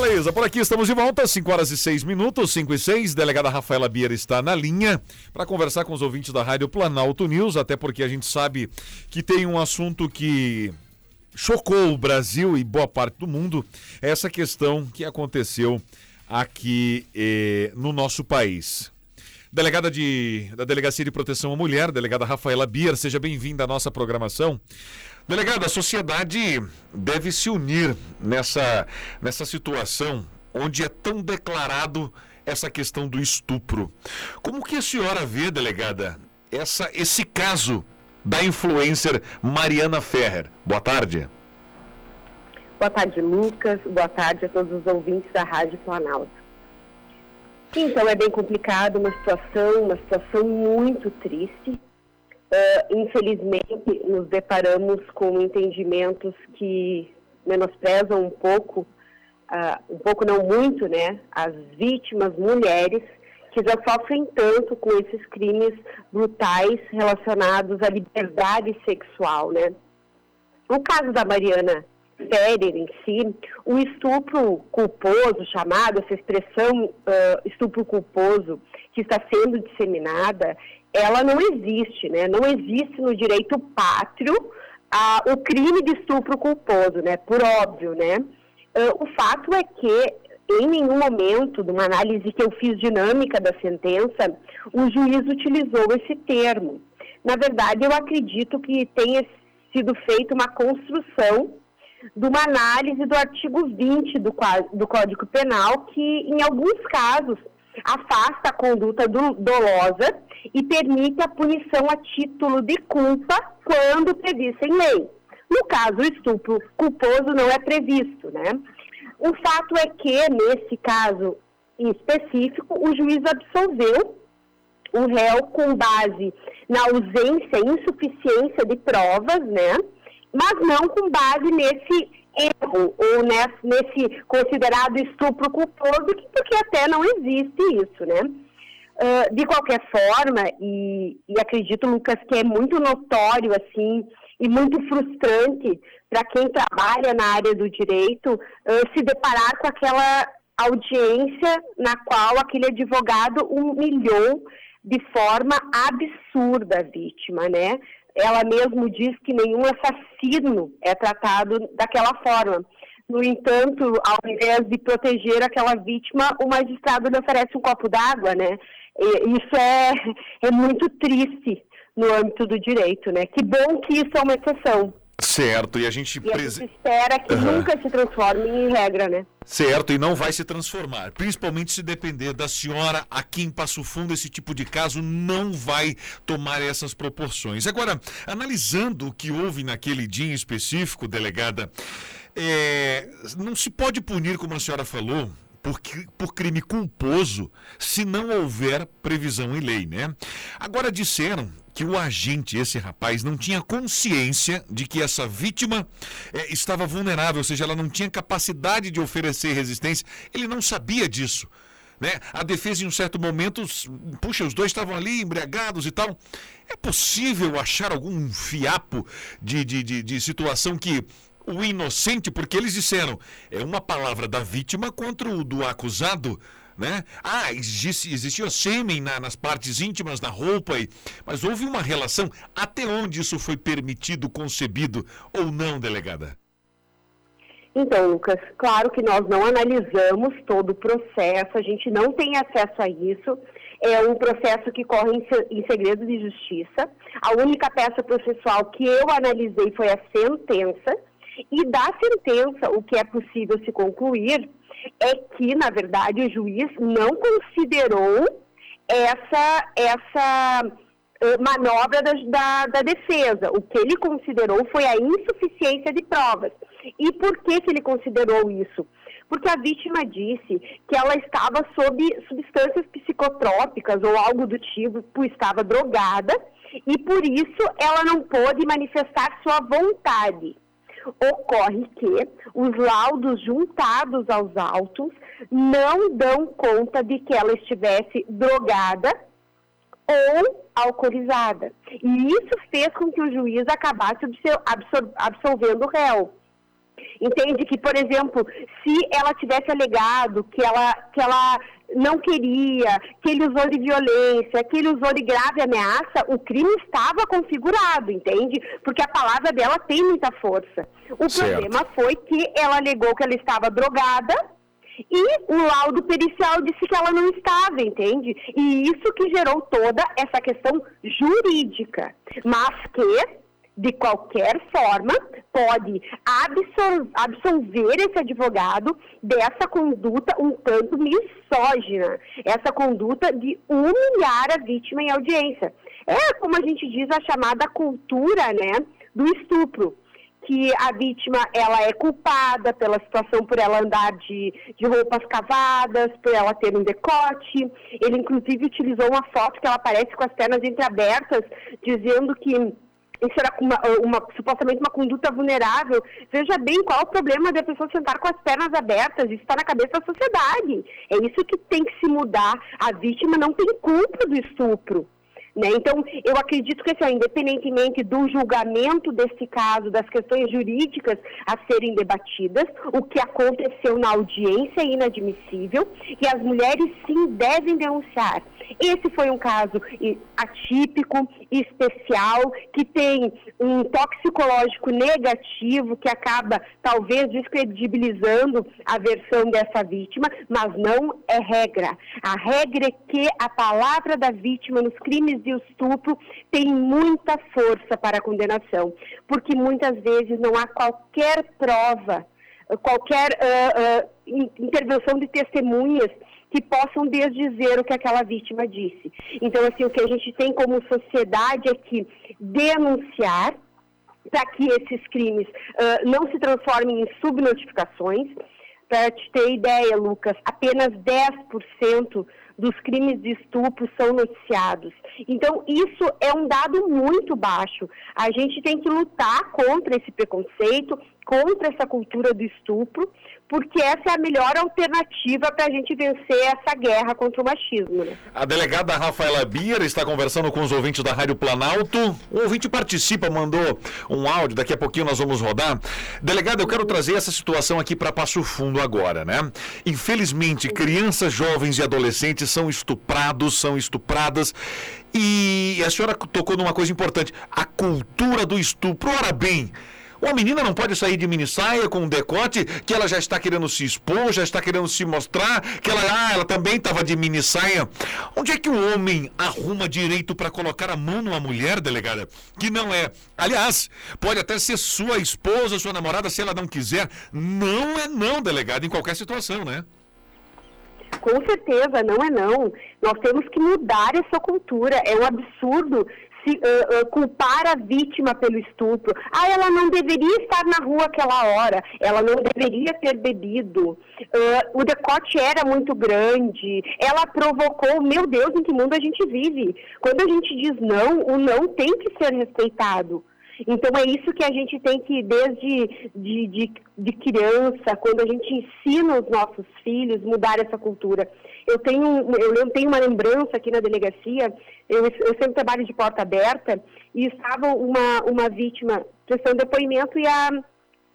Beleza, por aqui estamos de volta, 5 horas e 6 minutos, 5 e 6. Delegada Rafaela Bier está na linha para conversar com os ouvintes da Rádio Planalto News, até porque a gente sabe que tem um assunto que chocou o Brasil e boa parte do mundo, é essa questão que aconteceu aqui eh, no nosso país. Delegada de, da Delegacia de Proteção à Mulher, delegada Rafaela Bier, seja bem-vinda à nossa programação. Delegada, a sociedade deve se unir nessa, nessa situação onde é tão declarado essa questão do estupro. Como que a senhora vê, delegada, essa, esse caso da influencer Mariana Ferrer? Boa tarde. Boa tarde, Lucas. Boa tarde a todos os ouvintes da Rádio Planalto. Então, é bem complicado, uma situação, uma situação muito triste. Uh, infelizmente, nos deparamos com entendimentos que menosprezam um pouco, uh, um pouco não muito, né, as vítimas mulheres que já sofrem tanto com esses crimes brutais relacionados à liberdade sexual, né. No caso da Mariana Ferrer em si, o estupro culposo, chamado, essa expressão uh, estupro culposo, que está sendo disseminada, ela não existe, né? Não existe no direito pátrio uh, o crime de estupro culposo, né? Por óbvio, né? Uh, o fato é que em nenhum momento, numa análise que eu fiz dinâmica da sentença, o juiz utilizou esse termo. Na verdade, eu acredito que tenha sido feita uma construção de uma análise do artigo 20 do, do Código Penal, que, em alguns casos, afasta a conduta do, dolosa e permite a punição a título de culpa quando prevista em lei. No caso, o estupro culposo não é previsto, né? O fato é que, nesse caso em específico, o juiz absolveu o réu com base na ausência e insuficiência de provas, né? Mas não com base nesse erro ou nesse, considerado estupro culposo, porque até não existe isso, né? Uh, de qualquer forma, e, e, acredito, Lucas, que é muito notório, assim, e muito frustrante para quem trabalha na área do direito uh, se deparar com aquela audiência na qual aquele advogado humilhou de forma absurda a vítima, né? Ela mesmo diz que nenhum assassino é tratado daquela forma. No entanto, ao invés de proteger aquela vítima, o magistrado lhe oferece um copo d'água, né? Isso é, é muito triste no âmbito do direito, né? Que bom que isso é uma exceção. Certo, e a gente, e a gente espera que uhum. nunca se transforme em regra, né? Certo, e não vai se transformar. Principalmente se depender da senhora aqui em Passo Fundo, esse tipo de caso não vai tomar essas proporções. Agora, analisando o que houve naquele dia em específico, delegada, é, não se pode punir, como a senhora falou, por, por crime culposo se não houver previsão em lei, né? Agora disseram que o agente, esse rapaz, não tinha consciência de que essa vítima é, estava vulnerável, ou seja, ela não tinha capacidade de oferecer resistência. Ele não sabia disso. Né? A defesa, em um certo momento, puxa, os dois estavam ali embriagados e tal. É possível achar algum fiapo de, de, de, de situação que o inocente, porque eles disseram, é uma palavra da vítima contra o do acusado né? Ah, existe, existia sêmen na, nas partes íntimas da roupa, e, mas houve uma relação. Até onde isso foi permitido, concebido ou não, delegada? Então, Lucas, claro que nós não analisamos todo o processo, a gente não tem acesso a isso. É um processo que corre em segredo de justiça. A única peça processual que eu analisei foi a sentença. E da sentença, o que é possível se concluir é que, na verdade, o juiz não considerou essa, essa uh, manobra da, da, da, defesa. O que ele considerou foi a insuficiência de provas. E por que, que ele considerou isso? Porque a vítima disse que ela estava sob substâncias psicotrópicas ou algo do tipo, estava drogada, e por isso ela não pôde manifestar sua vontade ocorre que os laudos juntados aos autos não dão conta de que ela estivesse drogada ou alcoolizada. E isso fez com que o juiz acabasse absolvendo o réu. Entende que, por exemplo, se ela tivesse alegado que ela, que ela não queria, que ele usou de violência, que ele usou de grave ameaça, o crime estava configurado, entende? Porque a palavra dela tem muita força. O certo. problema foi que ela alegou que ela estava drogada e o laudo pericial disse que ela não estava, entende? E isso que gerou toda essa questão jurídica, mas que de qualquer forma, pode absolver, esse advogado dessa conduta um tanto misógina, essa conduta de humilhar a vítima em audiência. É como a gente diz a chamada cultura, né, do estupro que a vítima ela é culpada pela situação por ela andar de, de roupas cavadas, por ela ter um decote. Ele inclusive utilizou uma foto que ela aparece com as pernas entreabertas, dizendo que isso era uma, uma, supostamente uma conduta vulnerável. Veja bem qual o problema da pessoa sentar com as pernas abertas. Isso está na cabeça da sociedade. É isso que tem que se mudar. A vítima não tem culpa do estupro. Né? Então, eu acredito que, assim, independentemente do julgamento desse caso, das questões jurídicas a serem debatidas, o que aconteceu na audiência é inadmissível e as mulheres sim devem denunciar. Esse foi um caso atípico, especial, que tem um toxicológico negativo, que acaba talvez descredibilizando a versão dessa vítima, mas não é regra. A regra é que a palavra da vítima nos crimes de estupro tem muita força para a condenação, porque muitas vezes não há qualquer prova, qualquer uh, uh, intervenção de testemunhas que possam desdizer o que aquela vítima disse. Então, assim, o que a gente tem como sociedade é que denunciar para que esses crimes uh, não se transformem em subnotificações. Para te ter ideia, Lucas, apenas 10% dos crimes de estupro são noticiados. Então, isso é um dado muito baixo. A gente tem que lutar contra esse preconceito, contra essa cultura do estupro, porque essa é a melhor alternativa para a gente vencer essa guerra contra o machismo. Né? A delegada Rafaela Bier está conversando com os ouvintes da Rádio Planalto. O ouvinte participa, mandou um áudio, daqui a pouquinho nós vamos rodar. Delegada, eu quero trazer essa situação aqui para Passo Fundo agora, né? Infelizmente, crianças, jovens e adolescentes são estuprados, são estupradas. E a senhora tocou numa coisa importante, a cultura do estupro. Ora bem, uma menina não pode sair de mini saia com um decote que ela já está querendo se expor, já está querendo se mostrar, que ela, ah, ela também estava de mini saia. Onde é que o homem arruma direito para colocar a mão numa mulher, delegada? Que não é. Aliás, pode até ser sua esposa, sua namorada, se ela não quiser. Não é não, delegada, em qualquer situação, né? Com certeza, não é não. Nós temos que mudar essa cultura. É um absurdo se, uh, uh, culpar a vítima pelo estupro. Ah, ela não deveria estar na rua aquela hora, ela não deveria ter bebido, uh, o decote era muito grande, ela provocou, meu Deus, em que mundo a gente vive? Quando a gente diz não, o não tem que ser respeitado. Então é isso que a gente tem que, desde de, de, de, criança, quando a gente ensina os nossos filhos, mudar essa cultura. Eu tenho, eu tenho uma lembrança aqui na delegacia, eu, eu sempre trabalho de porta aberta, e estava uma, uma vítima prestando depoimento e a,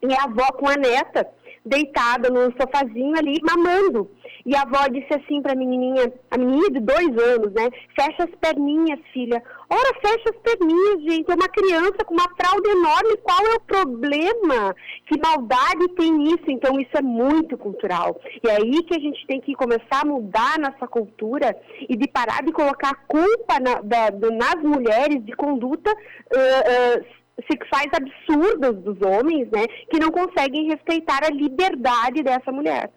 e a avó com a neta deitada no sofazinho ali, mamando. E a avó disse assim para a menininha, a menininha de dois anos, né? Fecha as perninhas, filha. Ora, fecha as perninhas, gente. É uma criança com uma fralda enorme. Qual é o problema? Que maldade tem isso? Então, isso é muito cultural. E é aí que a gente tem que começar a mudar nossa cultura e de parar de colocar culpa na, da, nas mulheres de conduta uh, uh, sexuais absurdas dos homens, né, que não conseguem respeitar a liberdade dessa mulher.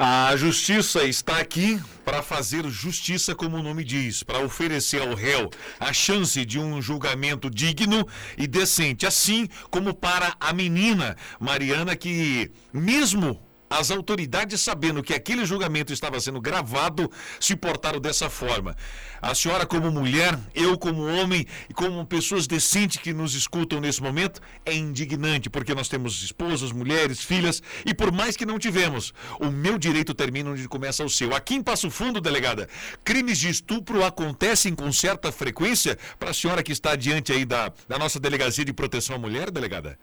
A justiça está aqui para fazer justiça, como o nome diz, para oferecer ao réu a chance de um julgamento digno e decente, assim como para a menina Mariana, que, mesmo as autoridades, sabendo que aquele julgamento estava sendo gravado, se portaram dessa forma. A senhora, como mulher, eu, como homem e como pessoas decentes que nos escutam nesse momento, é indignante, porque nós temos esposas, mulheres, filhas, e por mais que não tivemos, o meu direito termina onde começa o seu. Aqui em Passo Fundo, delegada, crimes de estupro acontecem com certa frequência para a senhora que está diante aí da, da nossa delegacia de proteção à mulher, delegada?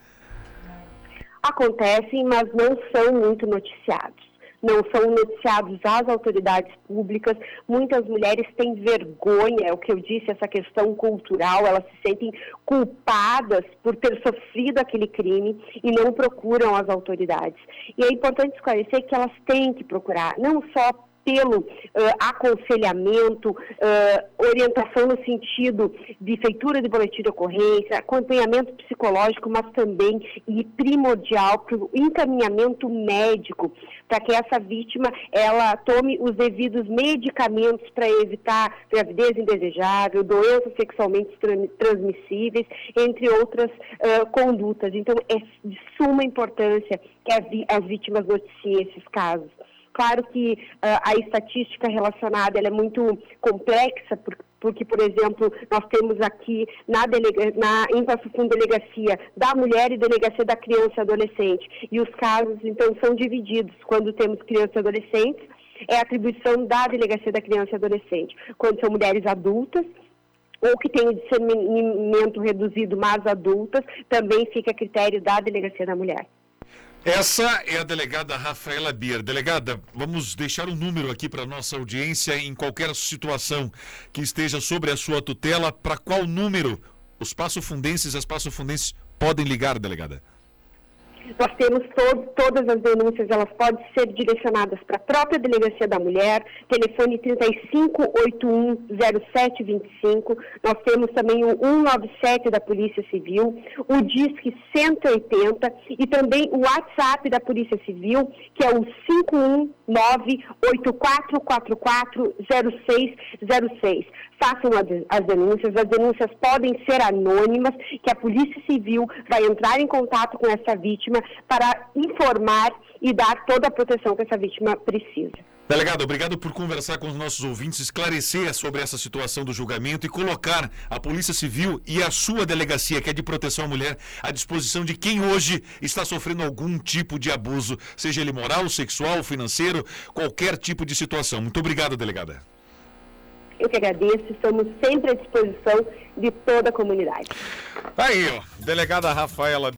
Acontecem, mas não são muito noticiados não são noticiados às autoridades públicas. Muitas mulheres têm vergonha, é o que eu disse, essa questão cultural, elas se sentem culpadas por ter sofrido aquele crime e não procuram as autoridades. E é importante esclarecer que elas têm que procurar, não só pelo uh, aconselhamento, uh, orientação no sentido de feitura de boletim de ocorrência, acompanhamento psicológico, mas também e primordial para o encaminhamento médico, para que essa vítima ela tome os devidos medicamentos para evitar gravidez indesejável, doenças sexualmente transmissíveis, entre outras uh, condutas. Então, é de suma importância que as vítimas noticiem esses casos. Claro que uh, a estatística relacionada é muito complexa, porque, porque, por exemplo, nós temos aqui na, delega, na em Passo Fundo Delegacia da Mulher e Delegacia da Criança e Adolescente. E os casos, então, são divididos. Quando temos crianças e adolescentes, é atribuição da Delegacia da Criança e Adolescente. Quando são mulheres adultas, ou que têm discernimento reduzido, mas adultas, também fica a critério da Delegacia da Mulher. Essa é a delegada Rafaela Bier. Delegada, vamos deixar um número aqui para nossa audiência em qualquer situação que esteja sobre a sua tutela. Para qual número os passofundenses e as passofundenses podem ligar, delegada? Nós temos todas as denúncias, elas podem ser direcionadas para a própria Delegacia da Mulher, telefone 35810725. Nós temos também o 197 da Polícia Civil, o DISC 180 e também o WhatsApp da Polícia Civil, que é o 519-8444-0606. Façam as denúncias, as denúncias podem ser anônimas, que a Polícia Civil vai entrar em contato com essa vítima para informar e dar toda a proteção que essa vítima precisa. Delegado, obrigado por conversar com os nossos ouvintes, esclarecer sobre essa situação do julgamento e colocar a Polícia Civil e a sua delegacia, que é de proteção à mulher, à disposição de quem hoje está sofrendo algum tipo de abuso, seja ele moral, sexual, financeiro, qualquer tipo de situação. Muito obrigado, delegada. Eu que agradeço, estamos sempre à disposição de toda a comunidade. Aí, ó, delegada Rafaela.